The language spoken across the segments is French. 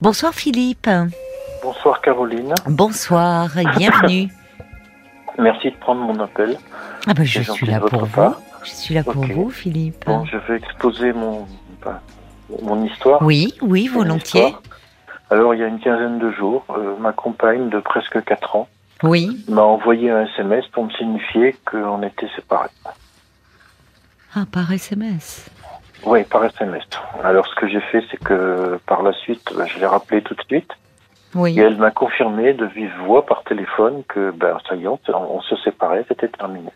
Bonsoir Philippe. Bonsoir Caroline. Bonsoir et bienvenue. Merci de prendre mon appel. Ah ben, je suis là pour part. vous. Je suis là pour vous, Philippe. Bon, je vais exposer mon, histoire. Oui, oui, volontiers. Alors, il y a une quinzaine de jours, euh, ma compagne de presque 4 ans Oui. m'a envoyé un SMS pour me signifier qu'on était séparés. Ah, par SMS. Oui, par SMS. Alors, ce que j'ai fait, c'est que par la suite, ben, je l'ai rappelé tout de suite. Oui. Et elle m'a confirmé de vive voix par téléphone que, ben, ça y est, on, on se séparait, c'était terminé.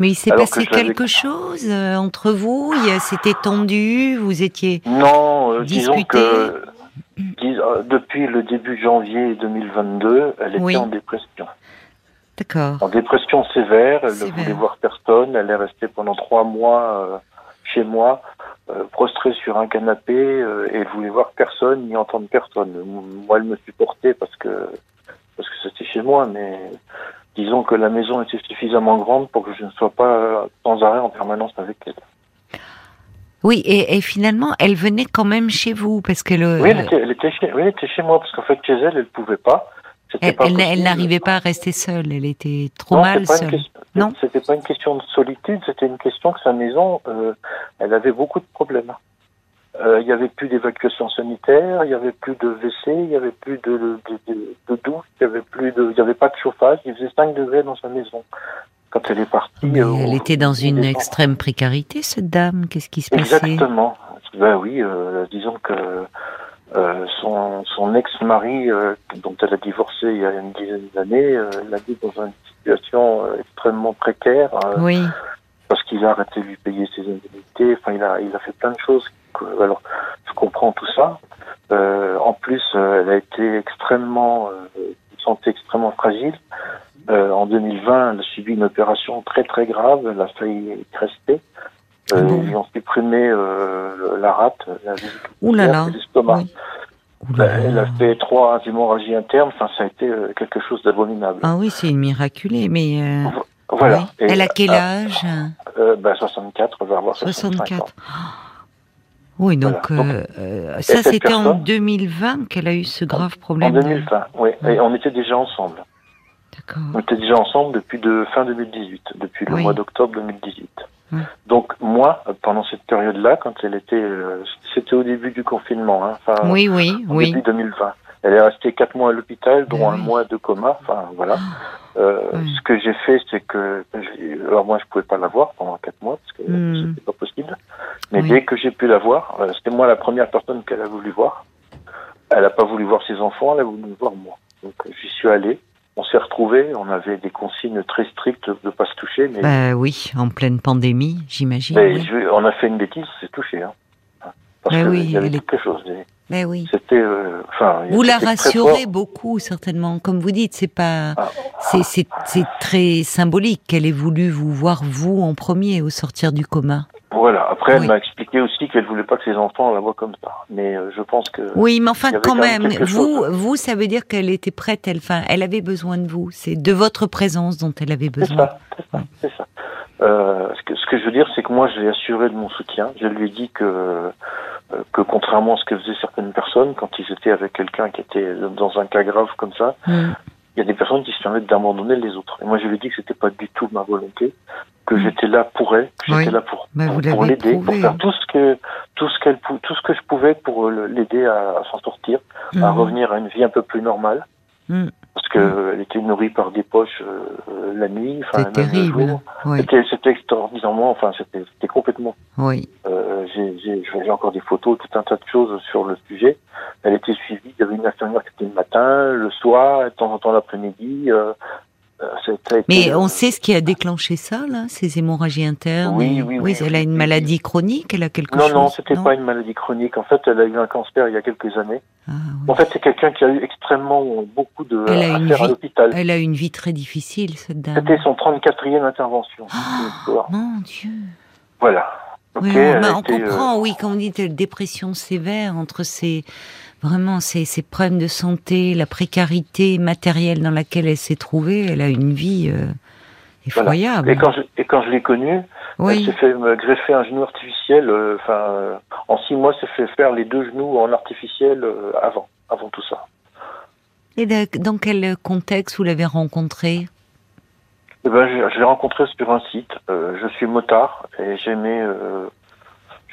Mais il s'est passé que quelque chose euh, entre vous? C'était tendu Vous étiez. Non, euh, disons que dis- euh, depuis le début janvier 2022, elle était Oui. en dépression. D'accord. En dépression sévère, elle ne voulait voir personne. Elle est restée pendant trois mois chez moi, euh, prostrée sur un canapé, euh, et elle voulait voir personne ni entendre personne. Moi, elle me supportait parce que parce que c'était chez moi, mais disons que la maison était suffisamment grande pour que je ne sois pas sans arrêt en permanence avec elle. Oui, et, et finalement, elle venait quand même chez vous parce que le. Oui, elle était, elle était chez, oui, elle était chez moi parce qu'en fait chez elle, elle pouvait pas. Elle, n'arrivait pas à rester seule. Elle était trop Non, mal seule. question- Non. C'était pas une question de solitude, c'était une question que sa maison, euh, elle avait beaucoup de problèmes. Euh, Il y avait plus d'évacuation sanitaire, il y avait plus de WC, il y avait plus de, de, de, de douche, il y avait plus de, il y avait pas de chauffage. Il faisait 5 degrés dans sa maison quand elle est partie. Mais euh, elle était dans une extrême précarité, cette dame. Qu'est-ce qui se passait? Exactement. Ben oui, euh, disons que euh, son, son ex-mari, euh, dont elle a divorcé il y a une dizaine d'années, euh, l'a mis dans une situation extrêmement précaire Oui. parce qu'il a arrêté de lui payer ses indemnités. Enfin, il a, il a fait plein de choses. alors, je comprends tout ça. En plus, elle a été extrêmement, santé extrêmement fragile. En 2020, elle a subi une opération très très grave. Elle a failli rester. Euh, Bon. Ils ont supprimé euh, la rate, la Ouh là là. et l'estomac. Oui. Ben, Elle a fait trois hémorragies internes. Enfin, ça a été euh, quelque chose d'abominable. Ah oui, c'est une miraculée, mais. euh, Voilà. oui. Elle a quel âge? euh, ben, 64, on va avoir 65 ans. 64. Oui, donc, Voilà. euh, euh, ça c'était en personne- 2020 qu'elle a eu ce grave En problème. de- 2020, oui. Et on était déjà ensemble. On était déjà ensemble depuis de fin 2018, depuis le Oui. mois d'octobre 2018. Oui. Donc moi, euh, pendant cette période-là, quand elle était, euh, c'était au début du confinement, hein, enfin Oui, oui, oui. début 2020. Elle est restée quatre mois à l'hôpital, dont Ben un oui. mois de coma. Enfin voilà. Euh, Oui. Ce que j'ai fait, c'est que, alors moi, je pouvais pas la voir pendant quatre mois parce que Hmm. c'était pas possible. Mais Oui. dès que j'ai pu la voir, euh, c'était moi la première personne qu'elle a voulu voir. Elle a pas voulu voir ses enfants, elle a voulu voir moi. Donc euh, j'y suis allé. On s'est retrouvés. On avait des consignes très strictes de pas se toucher, mais, Bah oui, en pleine pandémie, j'imagine. mais oui. je- on a fait une bêtise, c'est touché. Hein. Parce oui, y avait est- chose. Oui. C'était, euh. Vous la rassurez beaucoup, certainement. Comme vous dites, c'est pas, Ah. c'est, c'est, c'est très symbolique qu'elle ait voulu vous voir vous en premier au sortir du coma. Voilà. Après, elle m'a expliqué aussi qu'elle voulait pas que ses enfants la voient comme ça. Mais euh, je pense que. Oui, mais enfin, quand même vous, chose. vous, ça veut dire qu'elle était prête. Elle, enfin, elle avait besoin de vous. C'est de votre présence dont elle avait besoin. c'est ça, c'est ça. Euh, ce, que, ce que je veux dire, c'est que moi, je l'ai assuré de mon soutien. Je lui ai dit que, euh, que contrairement à ce que faisaient certaines personnes, quand ils étaient avec quelqu'un qui était dans un cas grave comme ça, Hmm. il y a des personnes qui se permettent d'abandonner les autres. Et moi, je lui ai dit que c'était pas du tout ma volonté, que j'étais là pour elle, que Oui. j'étais là pour, Bah, pour, l'aider, pour faire tout ce que tout ce qu'elle tout ce que je pouvais pour euh, l'aider à, à s'en sortir, à Mhm. revenir à une vie un peu plus normale. Mm. Parce qu'elle était nourrie par des poches euh, la nuit, enfin terrible. jour. Oui, C'était, extraordinairement, enfin, c'était, c'était complètement. oui. Euh, j'ai, j'ai, j'ai encore des photos, tout un tas de choses sur le sujet. Elle était suivie, il y avait une infirmière qui était le matin, le soir, de temps en temps l'après-midi. Euh, euh, Mais euh, on sait ce qui a déclenché ça, là, ces hémorragies internes. Oui, oui, oui, elle a une maladie chronique. Elle a quelque Non, chose. non, c'était pas une maladie chronique. En fait, elle a eu un cancer il y a quelques années. Ah, oui. En fait, c'est quelqu'un qui a eu extrêmement beaucoup de Elle a affaires à l'hôpital. Elle a une vie très difficile, cette dame. C'était son 34e intervention. Histoire. Mon Dieu. Voilà. Ok, Oui, on, bah, été, euh, comprend, oui, quand on dit dépression sévère entre ces vraiment ces, ces problèmes de santé, la précarité matérielle dans laquelle elle s'est trouvée, elle a une vie euh, effroyable. Et quand je, et quand je l'ai connue, elle s'est fait me greffer un genou artificiel. euh, Enfin, euh, en six mois, s'est fait faire les deux genoux en artificiel euh, avant. avant tout ça. Et dans quel contexte vous l'avez rencontré eh ben, je, l'ai rencontré sur un site. Je suis motard et j'aimais,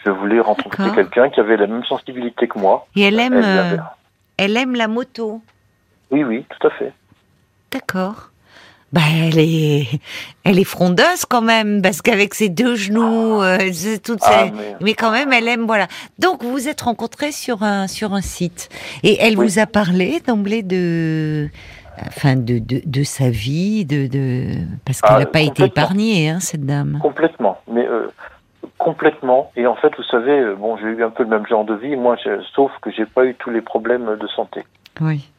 je voulais rencontrer quelqu'un qui avait la même sensibilité que moi. Et elle aime, elle, euh, elle aime la moto. Oui, oui, tout à fait. D'accord. Bah, elle est, elle est frondeuse quand même, parce qu'avec ses deux genoux, euh, toutes ah, mais... quand même, elle aime, voilà. Donc, vous vous êtes rencontrés sur un, sur un site. Et elle vous a parlé d'emblée de, enfin, de, de, de, sa vie, de, de... parce qu'elle n'a ah, pas été épargnée, hein, cette dame. Complètement. Mais, euh, complètement. Et en fait, vous savez, euh, bon, j'ai eu un peu le même genre de vie, moi, sauf que j'ai pas eu tous les problèmes de santé. Oui.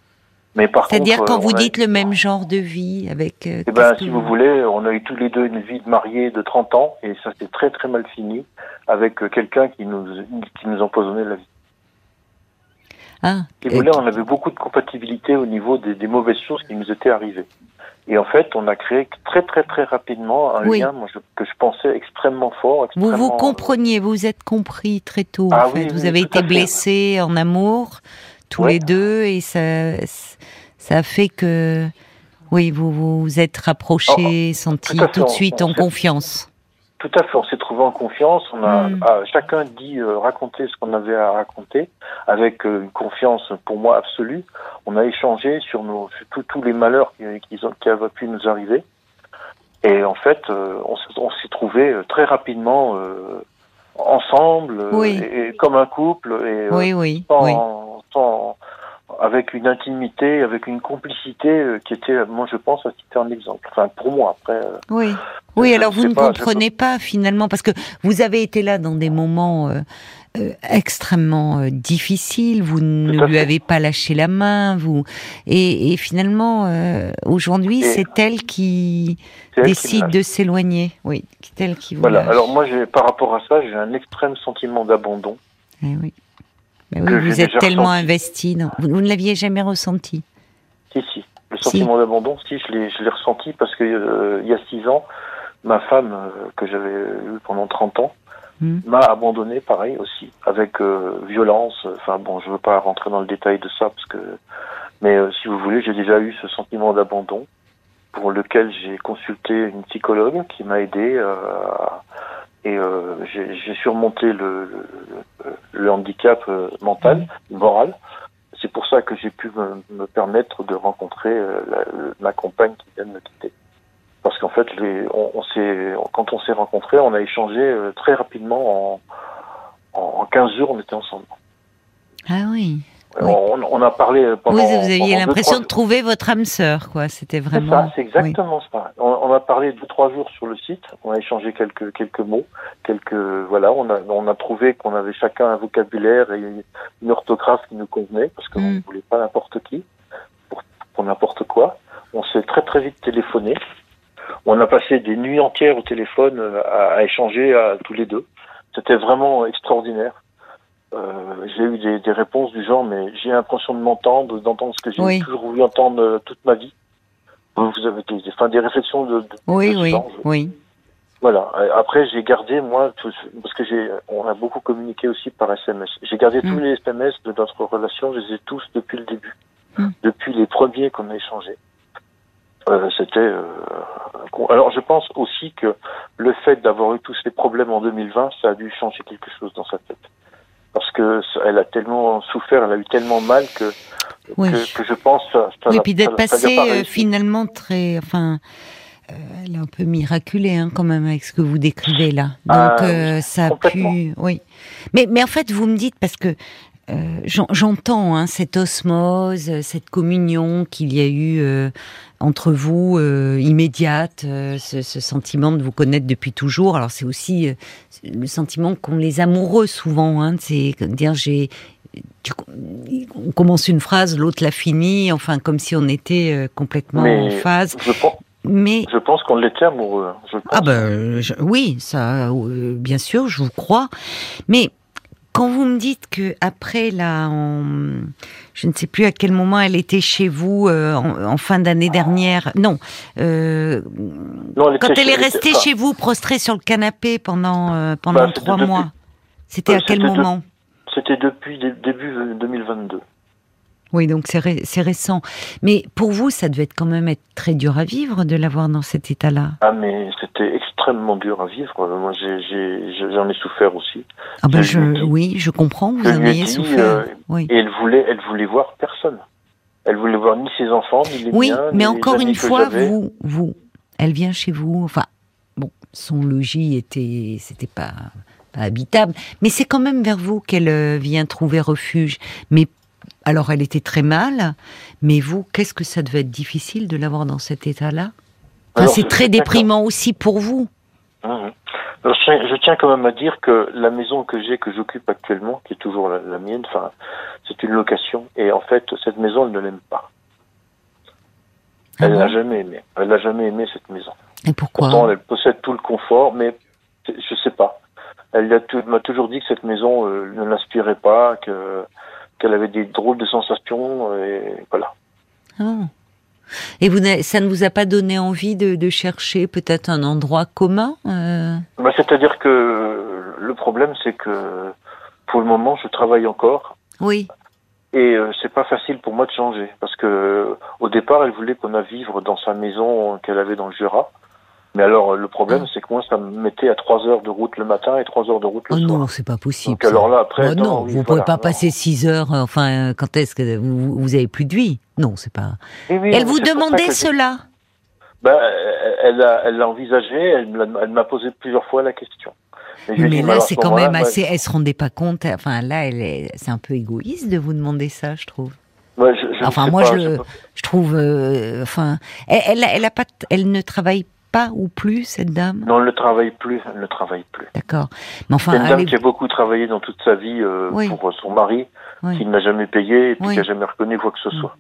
C'est-à-dire quand vous dites le même genre de vie avec. Euh, eh ben, si vous... voulez, on a eu tous les deux une vie de mariés de 30 ans et ça s'est très très mal fini avec euh, quelqu'un qui nous qui nous empoisonnait la vie. Ah. Si vous voulez, on avait beaucoup de compatibilité au niveau des, des, mauvaises choses qui nous étaient arrivées. Et en fait, on a créé très très très rapidement un lien moi, que je pensais extrêmement fort. Vous vous compreniez, vous êtes compris très tôt. en ah fait. vous avez été blessé en amour tous les deux et ça, ça a fait que, oui, vous vous êtes rapprochés, oh, senti tout, de suite en confiance. Tout à fait, on s'est trouvé en confiance. On a ah, chacun dit euh, raconter ce qu'on avait à raconter avec euh, une confiance pour moi absolue. On a échangé sur nos tous les malheurs qui, qui, qui, avaient pu nous arriver. Et en fait, euh, on, s'est trouvé très rapidement ensemble, et, comme un couple, et oui, oui, avec une intimité, avec une complicité euh, qui était, moi je pense, citer un exemple. Enfin, pour moi, après. Euh, oui. Oui, alors vous ne comprenez pas finalement, parce que vous avez été là dans des moments euh, extrêmement difficiles, vous ne lui avez pas lâché la main, vous et, finalement aujourd'hui c'est elle qui décide de s'éloigner, oui, c'est elle qui vous Voilà. Alors moi, par rapport à ça, j'ai un extrême sentiment d'abandon. Oui. Vous êtes tellement investi. Vous, ne l'aviez jamais ressenti Si, si. Le sentiment d'abandon, si, je l'ai ressenti parce que euh, il y a six ans, ma femme, euh, que j'avais eue pendant 30 ans, hmm. m'a abandonné, pareil aussi, avec euh, violence. Enfin bon, je veux pas rentrer dans le détail de ça parce que, mais si vous voulez, j'ai déjà eu ce sentiment d'abandon pour lequel j'ai consulté une psychologue qui m'a aidé et euh, j'ai surmonté le, le, handicap euh, mental, moral. C'est pour ça que j'ai pu me, me, permettre de rencontrer euh, la, ma compagne qui vient de me quitter. Parce qu'en fait, les, on, on s'est, quand on s'est rencontrés, on a échangé euh, très rapidement en, en 15 jours, on était ensemble. Ah oui. On, a parlé pendant. Oui, vous aviez l'impression de trouver votre âme sœur, quoi. C'était vraiment. C'est exactement ça. On, a parlé deux trois jours sur le site. On a échangé quelques quelques mots, quelques voilà. On a on a trouvé qu'on avait chacun un vocabulaire et une orthographe qui nous convenait parce qu'on ne mm. voulait pas n'importe qui pour, pour n'importe quoi. On s'est très très vite téléphoné. On a passé des nuits entières au téléphone euh, à, à échanger à, tous les deux. C'était vraiment extraordinaire. Euh, j'ai eu des, des, réponses du genre, mais j'ai l'impression de m'entendre, d'entendre ce que j'ai toujours voulu entendre euh, toute ma vie. Vous avez des, enfin, des réflexions de, de oui, oui, oui. Voilà. Après, j'ai gardé moi, tout, parce que j'ai, on a beaucoup communiqué aussi par SMS. J'ai gardé tous mm. les SMS de notre relation. Je les ai tous depuis le début, mm. depuis les premiers qu'on a échangés. Euh, c'était. Euh, alors, je pense aussi que le fait d'avoir eu tous ces problèmes en 2020, ça a dû changer quelque chose dans sa tête parce que elle a tellement souffert, elle a eu tellement mal que que, je pense ça, oui, puis d'être passé euh, finalement très, enfin, euh, elle est un peu miraculée hein, quand même avec ce que vous décrivez là. Donc ah, euh, ça a pu, oui. Mais mais en fait vous me dites parce que euh, j'entends hein, cette osmose, cette communion qu'il y a eu euh, entre vous, euh, immédiate, ce, sentiment de vous connaître depuis toujours. Alors c'est aussi le sentiment qu'ont les amoureux souvent. Hein, c'est dire j'ai on commence une phrase, l'autre la finit, enfin comme si on était complètement en phase. Je pense, mais je pense qu'on l'était amoureux. Ah ben oui, ça, bien sûr, je vous crois. Mais quand vous me dites que après là, je ne sais plus à quel moment elle était chez vous euh, en, fin d'année dernière. Non, euh, quand elle est restée chez vous, prostrée sur le canapé pendant euh, pendant bah, trois mois. C'était à quel moment C'était depuis début 2022. Oui, donc c'est récent. Mais pour vous, ça devait être quand même être très dur à vivre de l'avoir dans cet état-là. Ah, mais c'était extrêmement dur à vivre. Moi, j'en ai, souffert aussi. Ah ben je, oui, je comprends, vous en ayez souffert. Euh, oui. Et elle voulait, elle voulait voir personne. Elle voulait voir ni ses enfants, ni les oui, miens. Oui, mais encore une fois, vous, vous, elle vient chez vous. Enfin, bon, son logis était, c'était pas, pas habitable, mais c'est quand même vers vous qu'elle euh, vient trouver refuge. Mais alors, elle était très mal, mais vous, qu'est-ce que ça devait être difficile de l'avoir dans cet état-là? C'est très déprimant aussi pour vous. Mmh. je, tiens quand même à dire que la maison que j'ai, que j'occupe actuellement, qui est toujours la, mienne, enfin, c'est une location, et en fait, cette maison, elle ne l'aime pas. Ah elle n'a jamais aimé. Elle n'a jamais aimé cette maison. Et pourquoi Pourtant, elle possède tout le confort, mais je sais pas. Elle m'a toujours dit que cette maison euh, ne l'inspirait pas, que qu'elle avait des drôles de sensations, et voilà. Ah. Et vous, ça ne vous a pas donné envie de, chercher peut-être un endroit commun euh? Bah, C'est-à-dire que le problème, c'est que pour le moment, je travaille encore. Oui. Et euh, c'est pas facile pour moi de changer parce que au départ, elle voulait qu'on a vivre dans sa maison qu'elle avait dans le Jura. Mais alors, le problème, c'est que moi, ça me mettait à 3 heures de route le matin et 3 heures de route le oh soir. non, c'est pas possible. Donc, alors là, après. Oh non, vous ne pouvez pas passer 6 heures, euh, enfin, quand est-ce que vous, vous avez plus de vie? Non, c'est pas. elle vous demandait cela ben, elle l'a elle envisagé, elle, m'a posé plusieurs fois la question. Mais, là, c'est quand même assez. Elle se rendait pas compte. Enfin, là, c'est un peu égoïste de vous demander ça, je trouve. enfin, moi, je, je, trouve. Euh, enfin, elle, elle, elle, a pas, elle ne travaille pas ou plus cette dame? Non, elle ne travaille plus. Elle ne travaille plus. D'accord. Mais enfin, c'est une dame qui a beaucoup travaillé dans toute sa vie euh, pour son mari, qui n'a jamais payé et qui n'a jamais reconnu quoi que ce soit.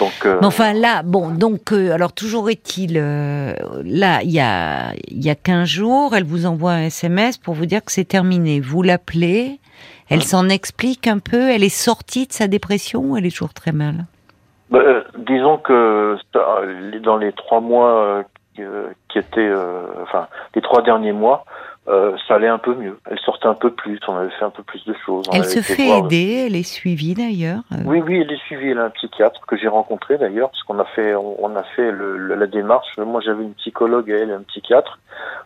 Donc, euh... Mais enfin là, bon, donc euh, alors toujours est-il, euh, là il y a il y a 15 jours, elle vous envoie un SMS pour vous dire que c'est terminé. Vous l'appelez, elle s'en explique un peu, elle est sortie de sa dépression ou elle est toujours très mal? Bah, Disons que dans les trois mois qui était, euh, enfin, les trois derniers mois, euh, ça allait un peu mieux. Elle sortait un peu plus, on avait fait un peu plus de choses. elle se fait aider, elle est suivie d'ailleurs. Oui, oui, elle est suivie. Elle a un psychiatre que j'ai rencontré d'ailleurs, parce qu'on a fait, on, a fait le, la démarche. Moi, j'avais une psychologue et elle un psychiatre.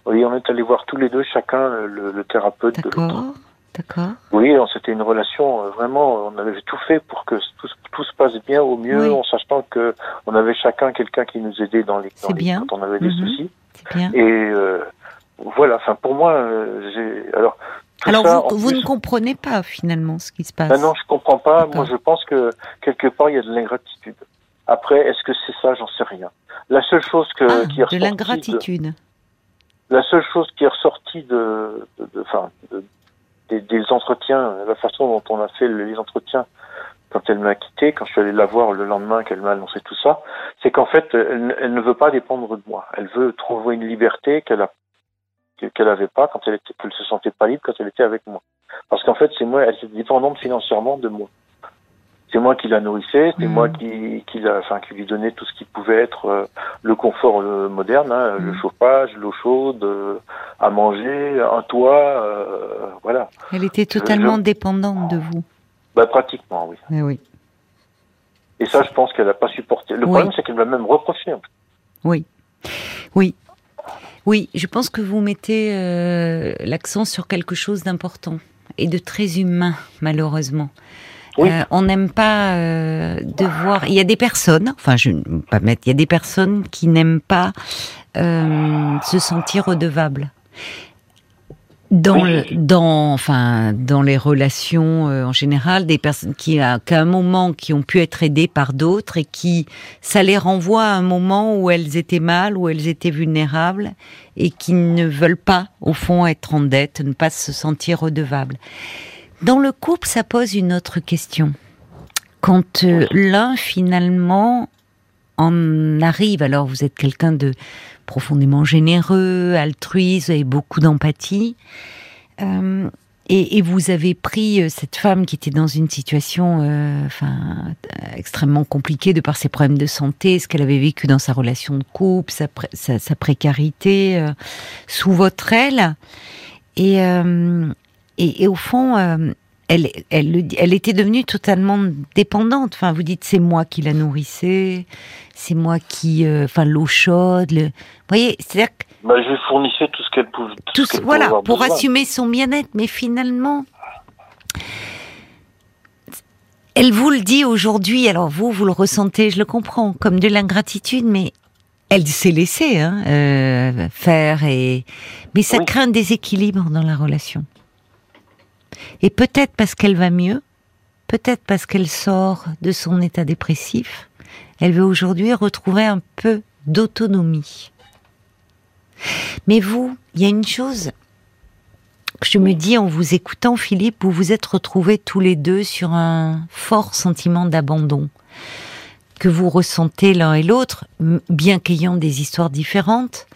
Oui, on est allé voir tous les deux, chacun le, le thérapeute de l'autre. D'accord. Oui, c'était une relation euh, vraiment. On avait tout fait pour que tout, tout se passe bien au mieux, en sachant que on avait chacun quelqu'un qui nous aidait dans les, dans bien. quand on avait des mhm. soucis. Bien. Et euh, voilà. Enfin, pour moi, euh, j'ai alors. Alors vous, vous ne comprenez pas finalement ce qui se passe. Ben non, je comprends pas. Moi, je pense que quelque part il y a de l'ingratitude. Après, est-ce que c'est ça? J'en sais rien. La seule chose que ah, qui est de l'ingratitude. La seule chose qui est ressortie de, de, enfin, de, des, entretiens, la façon dont on a fait les entretiens quand elle m'a quitté, quand je suis allé la voir le lendemain qu'elle m'a annoncé tout ça, c'est qu'en fait, elle, ne veut pas dépendre de moi. Elle veut trouver une liberté qu'elle a qu'elle avait pas quand elle était, qu'elle se sentait pas libre quand elle était avec moi. Parce qu'en fait, c'est moi, elle était dépendante financièrement de moi c'est moi qui la nourrissais, c'est moi mm. qui, qui, la, enfin, qui lui donnais tout ce qui pouvait être euh, le confort euh, moderne, hein, le mm. chauffage, l'eau chaude, euh, à manger, un toit, voilà. Elle était totalement dépendante de vous. Bah, pratiquement, oui. Mais oui. Et ça, je pense qu'elle n'a pas supporté. Le problème, c'est qu'elle m'a même reproché. Oui, oui. Oui, je pense que vous mettez l'accent sur quelque chose d'important et de très humain, malheureusement. Euh, on n'aime pas euh, devoir. Il y a des personnes, enfin, je ne vais pas mettre. Il y a des personnes qui n'aiment pas euh, se sentir redevables. Dans, dans, enfin, dans les relations en général, des personnes qui, à, un moment, qui ont pu être aidées par d'autres et qui, ça les renvoie à un moment où elles étaient mal, où elles étaient vulnérables et qui ne veulent pas, au fond, être en dette, ne pas se sentir redevables. Dans le couple, ça pose une autre question. Quand euh, l'un finalement en arrive, alors vous êtes quelqu'un de profondément généreux, altruiste, et beaucoup d'empathie, euh, et, vous avez pris euh, cette femme qui était dans une situation, enfin, extrêmement compliquée de par ses problèmes de santé, ce qu'elle avait vécu dans sa relation de couple, sa, sa précarité, sous votre aile, et et, au fond, euh, elle, elle, elle était devenue totalement dépendante. Enfin, vous dites c'est moi qui la nourrissais, c'est moi qui, euh, enfin, l'eau chaude. Le... Vous voyez, c'est-à-dire que bah, je fournissais tout ce qu'elle pouvait. Tout, voilà, pour assumer son bien-être, mais finalement, elle vous le dit aujourd'hui. Alors vous, vous le ressentez, je le comprends, comme de l'ingratitude, mais elle s'est laissée hein, euh, faire et mais ça crée un déséquilibre dans la relation. Et peut-être parce qu'elle va mieux, peut-être parce qu'elle sort de son état dépressif, elle veut aujourd'hui retrouver un peu d'autonomie. Mais vous, il y a une chose que je me dis en vous écoutant, Philippe, vous vous êtes retrouvés tous les deux sur un fort sentiment d'abandon que vous ressentez l'un et l'autre, bien qu'ayant des histoires différentes.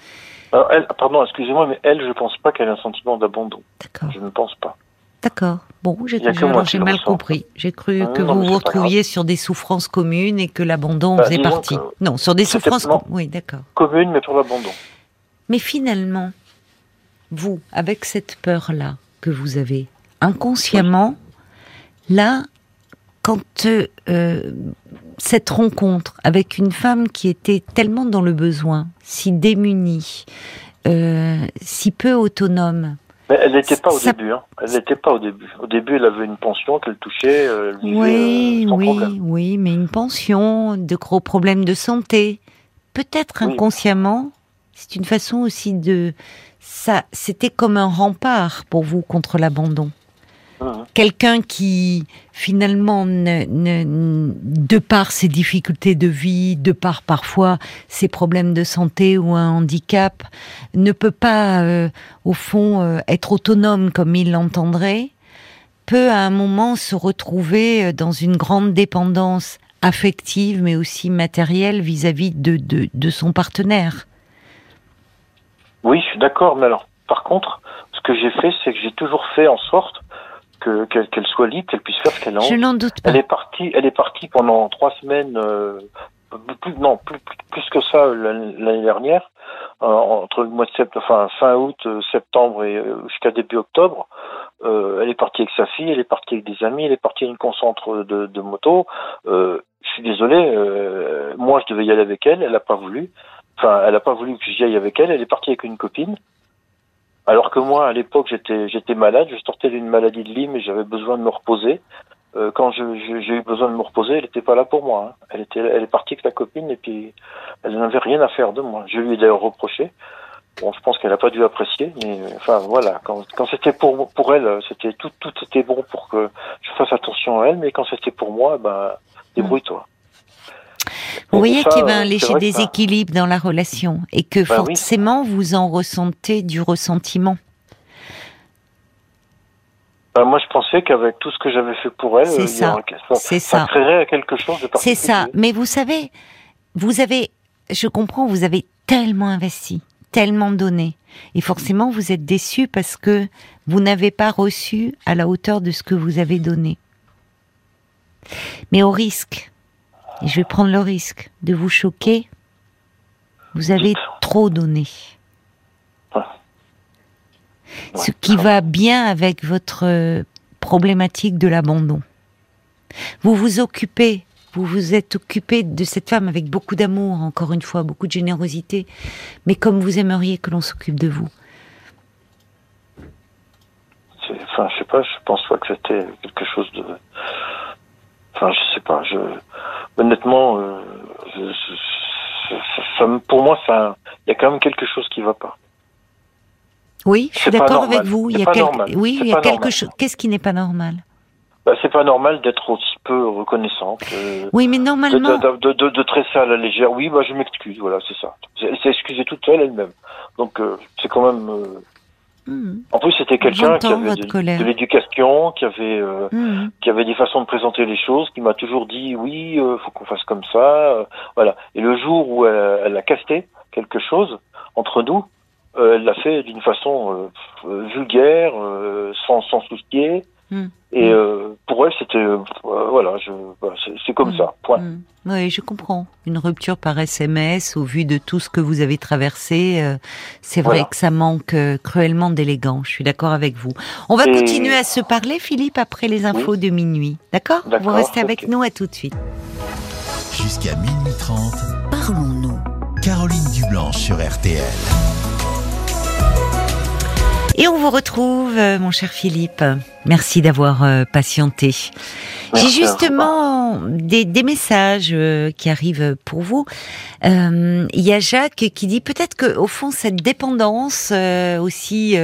elle, pardon, excusez-moi, mais elle, je ne pense pas qu'elle ait un sentiment d'abandon. D'accord. Je ne pense pas. D'accord. Bon, j'ai mal compris. J'ai cru que vous vous retrouviez sur des souffrances communes et que l'abandon bah, faisait partie. Non, sur des souffrances. Oui, d'accord. Communes, mais pour l'abandon. Mais finalement, vous, avec cette peur-là que vous avez, inconsciemment, là, quand euh, cette rencontre avec une femme qui était tellement dans le besoin, si démunie, euh, si peu autonome, mais elle n'était pas au début. Hein. Elle n'était pas au début. Au début, elle avait une pension qu'elle touchait. Euh, oui, oui, oui, mais une pension, de gros problèmes de santé. Peut-être inconsciemment, c'est une façon aussi de ça. C'était comme un rempart pour vous contre l'abandon. Mmh. Quelqu'un qui finalement, de par ses difficultés de vie, de par parfois ses problèmes de santé ou un handicap, ne peut pas, euh, au fond, euh, être autonome comme il l'entendrait, peut à un moment se retrouver euh, dans une grande dépendance affective, mais aussi matérielle vis-à-vis de, de son partenaire. Oui, je suis d'accord, mais alors, par contre, ce que j'ai fait, c'est que j'ai toujours fait en sorte que qu'elle soit libre, qu'elle puisse faire ce qu'elle a. Je n'en doute pas. Elle est partie, elle est partie pendant trois semaines, euh, plus, non, plus, plus que ça l'année dernière, euh, entre le mois de septembre, enfin fin août, euh, septembre et jusqu'à début octobre. elle est partie avec sa fille, elle est partie avec des amis, elle est partie à une concentre de, de moto. je suis désolé, moi je devais y aller avec elle, elle n'a pas voulu. Enfin, elle n'a pas voulu que j'y aille avec elle. Elle est partie avec une copine. Alors que moi, à l'époque, j'étais j'étais malade. Je sortais d'une maladie de Lyme et j'avais besoin de me reposer. Euh, quand j'ai eu besoin de me reposer, elle n'était pas là pour moi. Hein. Elle était, elle est partie avec la copine et puis elle n'avait rien à faire de moi. Je lui ai d'ailleurs reproché. Bon, je pense qu'elle n'a pas dû apprécier, mais enfin voilà. Quand, quand c'était pour pour elle, c'était tout tout était bon pour que je fasse attention à elle, mais quand c'était pour moi, ben débrouille-toi. Vous voyez qu'il y avait un léger déséquilibre dans la relation et que bah forcément vous en ressentez du ressentiment. Bah, moi, je pensais qu'avec tout ce que j'avais fait pour elle, ça. ça, ça. créerait quelque chose de particulier. C'est ça. Mais vous savez, vous avez, je comprends, vous avez tellement investi, tellement donné. Et forcément, vous êtes déçu parce que vous n'avez pas reçu à la hauteur de ce que vous avez donné. Mais au risque et je vais prendre le risque de vous choquer. Vous avez trop donné. Ce qui va bien avec votre problématique de l'abandon. Vous vous occupez, vous vous êtes occupé de cette femme avec beaucoup d'amour, encore une fois, beaucoup de générosité, mais comme vous aimeriez que l'on s'occupe de vous. Enfin, je sais pas, je pense pas que c'était quelque chose de. Enfin, je sais pas, je honnêtement, euh, pour moi, il y a quand même quelque chose qui va pas. Oui, je suis d'accord avec vous. Il y a Oui, il y a quelque chose. Qu'est-ce qui n'est pas normal? Bah, c'est pas normal d'être aussi peu reconnaissante. Euh, oui, mais normalement. De, de, à la légère. Oui, bah, je m'excuse, voilà, c'est ça. Elle s'est excusée toute seule elle-même. Donc, euh, c'est quand même. En plus, c'était quelqu'un qui avait de, l'éducation, qui avait euh, hmm. qui avait des façons de présenter les choses, qui m'a toujours dit oui, euh, faut qu'on fasse comme ça, euh, voilà. Et le jour où elle, a casté quelque chose entre nous, elle l'a fait d'une façon vulgaire, sans sans soucier. Hmm. Et euh, pour elle, c'était euh, voilà, c'est comme hmm. ça. Point. Hmm. Oui, je comprends. Une rupture par SMS, au vu de tout ce que vous avez traversé, euh, c'est vrai que ça manque cruellement d'élégance. Je suis d'accord avec vous. On va continuer à se parler, Philippe, après les infos de minuit. D'accord? Vous restez avec nous. À tout de suite. Jusqu'à minuit 30, parlons-nous. Caroline Dublanche sur RTL. Et on vous retrouve, euh, mon cher Philippe. Merci d'avoir euh, patienté. J'ai justement des, des, messages euh, qui arrivent pour vous. Il y a Jacques qui dit peut-être que au fond cette dépendance aussi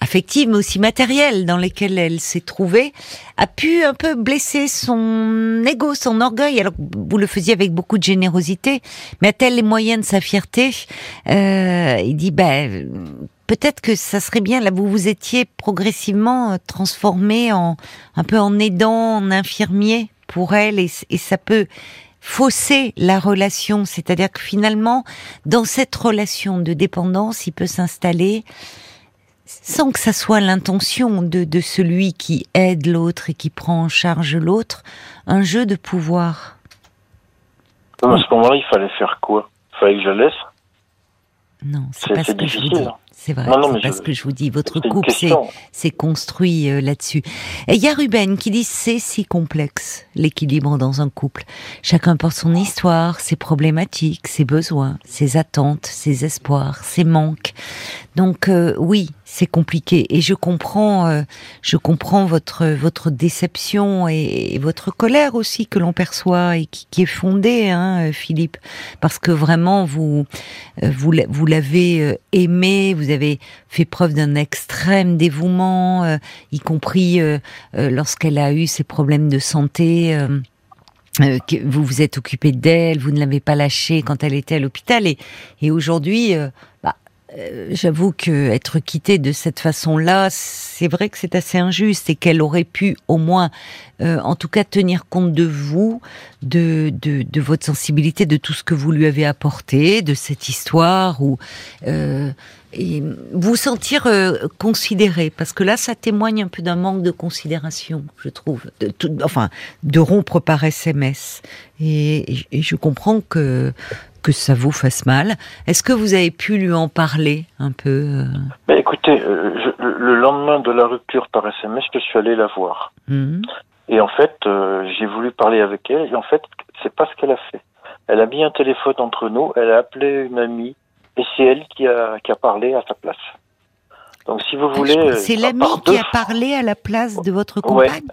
affective mais aussi matérielle dans lesquelles elle s'est trouvée a pu un peu blesser son ego, son orgueil. Alors vous le faisiez avec beaucoup de générosité, mais a-t-elle les moyens de sa fierté? Il dit ben peut-être que ça serait bien, là, vous vous étiez progressivement euh, transformé en un peu en aidant, en infirmier pour elle, et, ça peut fausser la relation. C'est-à-dire que finalement, dans cette relation de dépendance, il peut s'installer sans que ça soit l'intention de, de celui qui aide l'autre et qui prend en charge l'autre, un jeu de pouvoir. À ce moment-là, il fallait faire quoi? Il fallait que je laisse? Non, c'est pas ce que je vous dis. C'est vrai, c'est parce que je vous dis, votre couple s'est construit euh, là-dessus. Et il y a Ruben qui dit c'est si complexe l'équilibre dans un couple. Chacun porte son histoire, ses problématiques, ses besoins, ses attentes, ses espoirs, ses manques. Donc euh, oui, c'est compliqué et je comprends, euh, je comprends votre votre déception et, votre colère aussi que l'on perçoit et qui, qui est fondée, hein, Philippe, parce que vraiment vous euh, vous vous l'avez aimé, vous avez fait preuve d'un extrême dévouement, y compris lorsqu'elle a eu ses problèmes de santé. vous vous êtes occupé d'elle, vous ne l'avez pas lâchée quand elle était à l'hôpital et, aujourd'hui, bah, euh, j'avoue que être quittée de cette façon-là, c'est vrai que c'est assez injuste et qu'elle aurait pu au moins, euh, en tout cas, tenir compte de vous, de, de, de, votre sensibilité, de tout ce que vous lui avez apporté, de cette histoire ou euh, et vous sentir euh, considéré, parce que là, ça témoigne un peu d'un manque de considération, je trouve, de, enfin, de rompre par SMS. Et, et je comprends que que ça vous fasse mal. Est-ce que vous avez pu lui en parler un peu euh ben, Écoutez, euh, le lendemain de la rupture par SMS, je suis allé la voir. Mhm. Et en fait, euh, j'ai voulu parler avec elle. Et en fait, c'est pas ce qu'elle a fait. Elle a mis un téléphone entre nous. Elle a appelé une amie. Et c'est elle qui a, qui a parlé à sa place. Donc, si vous ah, voulez. C'est l'amie qui a parlé à la place de votre compagne?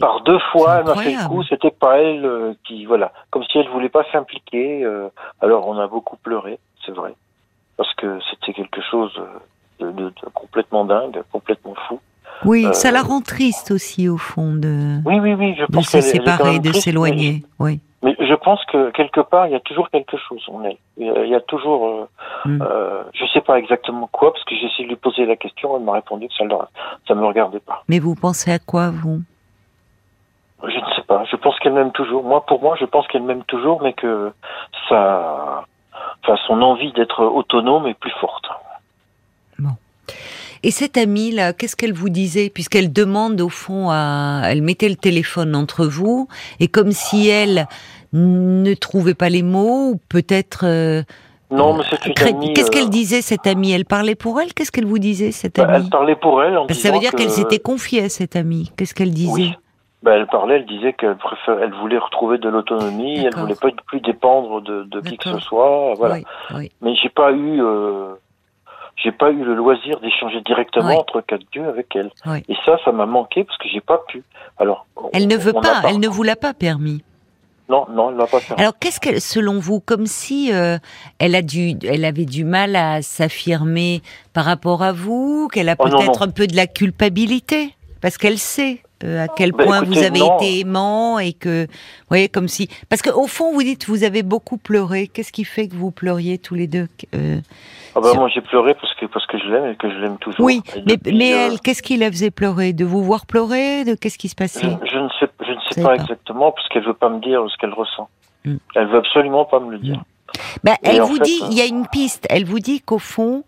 Par deux fois, elle m'a fait le coup, c'était pas elle euh, qui, voilà, comme si elle voulait pas s'impliquer. Euh, alors on a beaucoup pleuré, c'est vrai, parce que c'était quelque chose de, complètement dingue, complètement fou. Oui, ça la euh, rend triste aussi au fond de. Oui, oui, oui, je pense de se séparer, de s'éloigner. Oui. Mais je pense que quelque part, il y a toujours quelque chose en elle. Il y a toujours, hmm. je sais pas exactement quoi, parce que j'ai essayé de lui poser la question, elle m'a répondu que ça ne me regardait pas. Mais vous pensez à quoi, vous? Je ne sais pas. Je pense qu'elle m'aime toujours. Moi, pour moi, je pense qu'elle m'aime toujours, mais que ça, enfin, son envie d'être autonome est plus forte. Bon. Et cette amie là, qu'est-ce qu'elle vous disait? Puisqu'elle demande au fond à, elle mettait le téléphone entre vous et comme si elle ne trouvait pas les mots ou peut-être. Euh, non, mais c'est une amie. Qu'est-ce qu'elle euh, disait cette amie? Elle parlait pour elle? Qu'est-ce qu'elle vous disait cette bah, amie? Elle parlait pour elle en Ça veut dire qu'elle s'était confiée à cette amie. Qu'est-ce qu'elle disait? Ben, elle parlait, elle disait qu'elle préfère, elle voulait retrouver de l'autonomie, elle voulait pas plus dépendre de, de qui que ce soit, voilà. Mais j'ai pas eu, euh, j'ai pas eu le loisir d'échanger directement entre quatre dieux avec elle. Et ça, ça m'a manqué parce que j'ai pas pu. Alors. Elle ne veut pas, elle ne vous l'a pas permis. Non, non, elle l'a pas permis. Alors, qu'est-ce qu'elle, selon vous, comme si euh, elle a dû, elle avait du mal à s'affirmer par rapport à vous, qu'elle a oh, peut-être un peu de la culpabilité, parce qu'elle sait euh, à quel ben, point vous avez été aimant et que, vous voyez, comme si, parce qu'au fond, vous dites, vous avez beaucoup pleuré. Qu'est-ce qui fait que vous pleuriez tous les deux euh, ah ben, moi j'ai pleuré parce que parce que je l'aime et que je l'aime toujours. Oui, mais, mais euh, elle, qu'est-ce qui la faisait pleurer? De vous voir pleurer? De qu'est-ce qui se passait? Je, ne sais, je ne sais pas, exactement parce qu'elle veut pas me dire ce qu'elle ressent. Hmm. Elle veut absolument pas me le dire. Ben, elle vous dit, il y a une piste. Elle vous dit qu'au fond,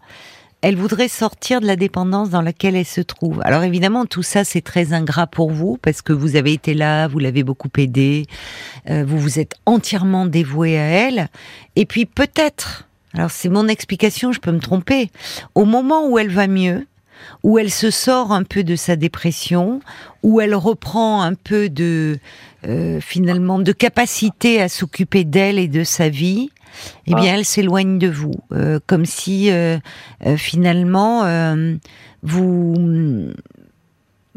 elle voudrait sortir de la dépendance dans laquelle elle se trouve. Alors évidemment, tout ça c'est très ingrat pour vous parce que vous avez été là, vous l'avez beaucoup aidé, euh, vous vous êtes entièrement dévoué à elle. Et puis peut-être, alors c'est mon explication, je peux me tromper, au moment où elle va mieux, où elle se sort un peu de sa dépression, où elle reprend un peu de euh, finalement de capacité à s'occuper d'elle et de sa vie, eh bien, ah. elle s'éloigne de vous, euh, comme si euh, finalement vous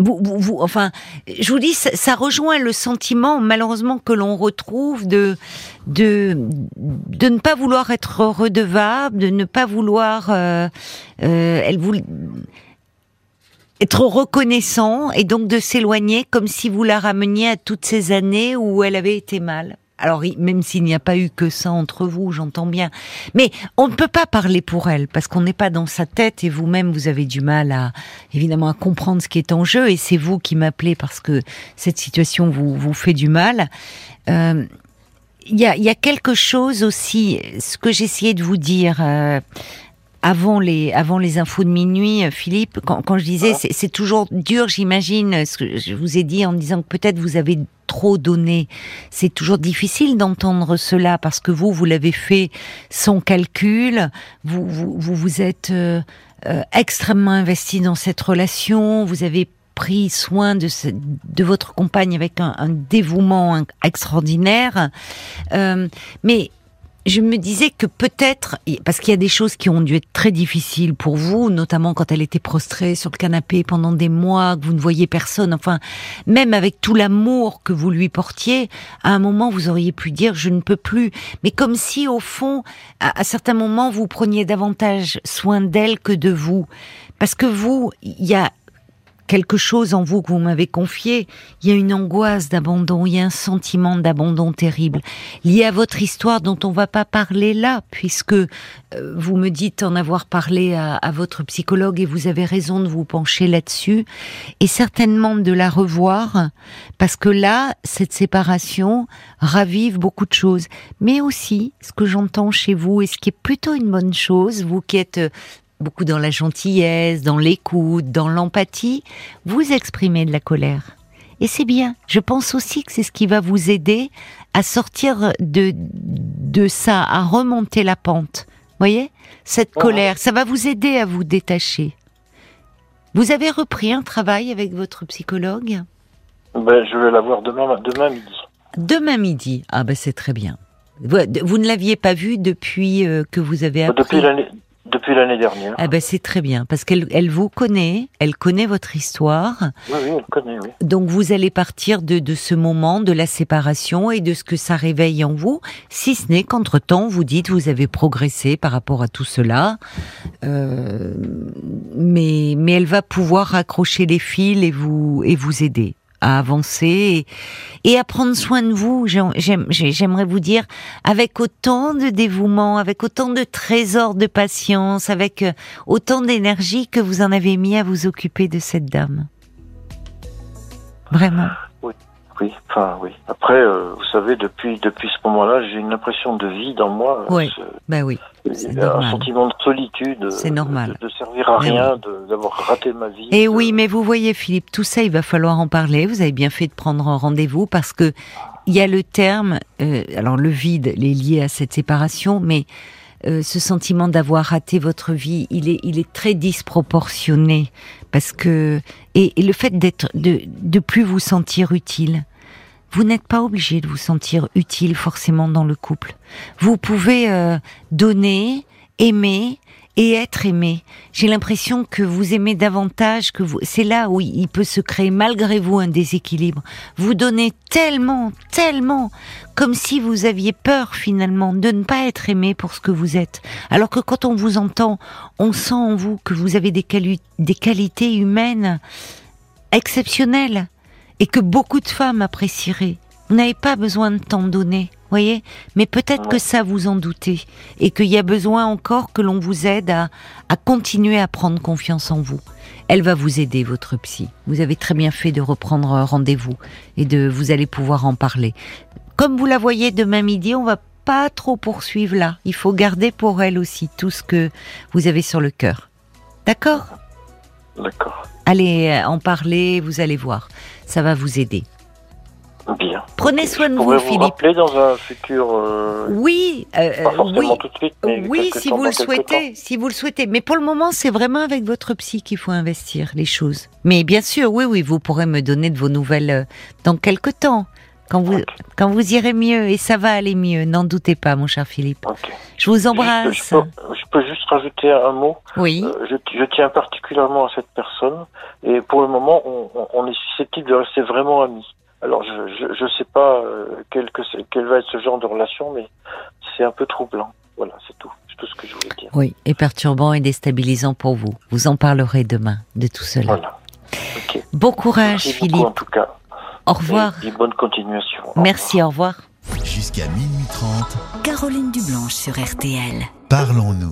vous, vous, enfin, je vous dis, ça, rejoint le sentiment, malheureusement, que l'on retrouve de, de, de ne pas vouloir être redevable, de ne pas vouloir, elle vous, être reconnaissant et donc de s'éloigner comme si vous la rameniez à toutes ces années où elle avait été mal. Alors même s'il n'y a pas eu que ça entre vous, j'entends bien. Mais on ne peut pas parler pour elle parce qu'on n'est pas dans sa tête et vous-même vous avez du mal à évidemment à comprendre ce qui est en jeu et c'est vous qui m'appelez parce que cette situation vous vous fait du mal. Euh, il y, a, y, a, quelque chose aussi, ce que j'essayais de vous dire. Euh, avant les avant les infos de minuit, euh, Philippe, quand, quand je disais ah. c'est toujours dur, j'imagine ce que je vous ai dit en disant que peut-être vous avez trop donné. C'est toujours difficile d'entendre cela parce que vous vous l'avez fait sans calcul. Vous vous vous, êtes euh, euh, extrêmement investi dans cette relation. Vous avez pris soin de, votre compagne avec un, un dévouement extraordinaire. Euh, mais je me disais que peut-être, parce qu'il y a des choses qui ont dû être très difficiles pour vous, notamment quand elle était prostrée sur le canapé pendant des mois, que vous ne voyez personne, enfin, même avec tout l'amour que vous lui portiez, à un moment vous auriez pu dire je ne peux plus, mais comme si au fond, à, à certains moments, vous preniez davantage soin d'elle que de vous. Parce que vous, il y a quelque chose en vous que vous m'avez confié, il y a une angoisse d'abandon, il y a un sentiment d'abandon terrible, lié à votre histoire dont on va pas parler là, puisque euh, vous me dites en avoir parlé à, à, votre psychologue et vous avez raison de vous pencher là-dessus, et certainement de la revoir, parce que là, cette séparation ravive beaucoup de choses, mais aussi ce que j'entends chez vous, et ce qui est plutôt une bonne chose, vous qui êtes beaucoup dans la gentillesse, dans l'écoute, dans l'empathie, vous exprimez de la colère. Et c'est bien. Je pense aussi que c'est ce qui va vous aider à sortir de, de ça, à remonter la pente. Voyez? Cette colère, ça va vous aider à vous détacher. Vous avez repris un travail avec votre psychologue? Ben, Je vais la voir demain, demain midi. Demain midi Ah ben c'est très bien. Vous, vous ne l'aviez pas vu depuis euh, que vous avez appris? Depuis l'année depuis l'année dernière. Ah ben c'est très bien parce qu'elle elle vous connaît, elle connaît votre histoire. Oui, oui, elle connaît. Oui. Donc vous allez partir de, de ce moment de la séparation et de ce que ça réveille en vous, si ce n'est qu'entre temps vous dites vous avez progressé par rapport à tout cela, euh, mais mais elle va pouvoir accrocher les fils et vous et vous aider à avancer et, à prendre soin de vous. J'aimerais vous dire avec autant de dévouement, avec autant de trésors de patience, avec euh, autant d'énergie que vous en avez mis à vous occuper de cette dame. Vraiment. Oui, oui, enfin oui. Après, euh, vous savez, depuis depuis ce moment-là, j'ai une impression de vie dans moi. Oui. Ben oui. Un sentiment de solitude. C'est normal. De, servir à rien, d'avoir raté ma vie. Et oui, mais vous voyez, Philippe, tout ça, il va falloir en parler. Vous avez bien fait de prendre un rendez-vous parce que il y a le terme, euh, alors le vide, est lié à cette séparation, mais euh, ce sentiment d'avoir raté votre vie, il est, il est très disproportionné parce que et, le fait d'être de de plus vous sentir utile. Vous n'êtes pas obligé de vous sentir utile forcément dans le couple. Vous pouvez euh, donner, aimer et être aimé. J'ai l'impression que vous aimez davantage que vous. C'est là où il peut se créer malgré vous un déséquilibre. Vous donnez tellement, tellement, comme si vous aviez peur finalement de ne pas être aimé pour ce que vous êtes. Alors que quand on vous entend, on sent en vous que vous avez des, des qualités humaines exceptionnelles et que beaucoup de femmes apprécieraient. Vous n'avez pas besoin de t'en donner, voyez Mais peut-être que ça vous en doutez et qu'il y a besoin encore que l'on vous aide à, à continuer à prendre confiance en vous. Elle va vous aider, votre psy. Vous avez très bien fait de reprendre rendez-vous et de vous allez pouvoir en parler. Comme vous la voyez demain midi, on va pas trop poursuivre là. Il faut garder pour elle aussi tout ce que vous avez sur le cœur. D'accord? D'accord. Allez euh, en parler, vous allez voir. Ça va vous aider. Bien. Prenez soin de vous, pourrais Philippe. vous rappeler dans un futur. euh, Oui, euh, pas forcément oui. tout de suite, mais Oui, si temps, vous le souhaitez, si vous le souhaitez. Mais pour le moment, c'est vraiment avec votre psy qu'il faut investir les choses. Mais bien sûr, oui, oui, vous pourrez me donner de vos nouvelles euh, dans quelques temps, quand vous, quand vous irez mieux et ça va aller mieux. N'en doutez pas, mon cher Philippe. Je vous Je, embrasse. je peux, je peux juste rajouter un mot. Oui, Euh, je, je tiens particulièrement à cette personne et pour le moment, on, on- on est susceptible de rester vraiment amis. Alors, je je, je sais pas euh, quel, que c'est- quel va être ce genre de relation, mais c'est un peu troublant. Voilà, c'est tout. C'est tout ce que je voulais dire. oui, et perturbant et déstabilisant pour vous. Vous en parlerez demain de tout cela. Voilà. Bon courage, Merci beaucoup, Philippe. en tout cas. Au revoir. Et, et bonne continuation. Au Merci, au revoir. Jusqu'à minuit 30, Caroline Dublanche sur RTL. parlons-nous.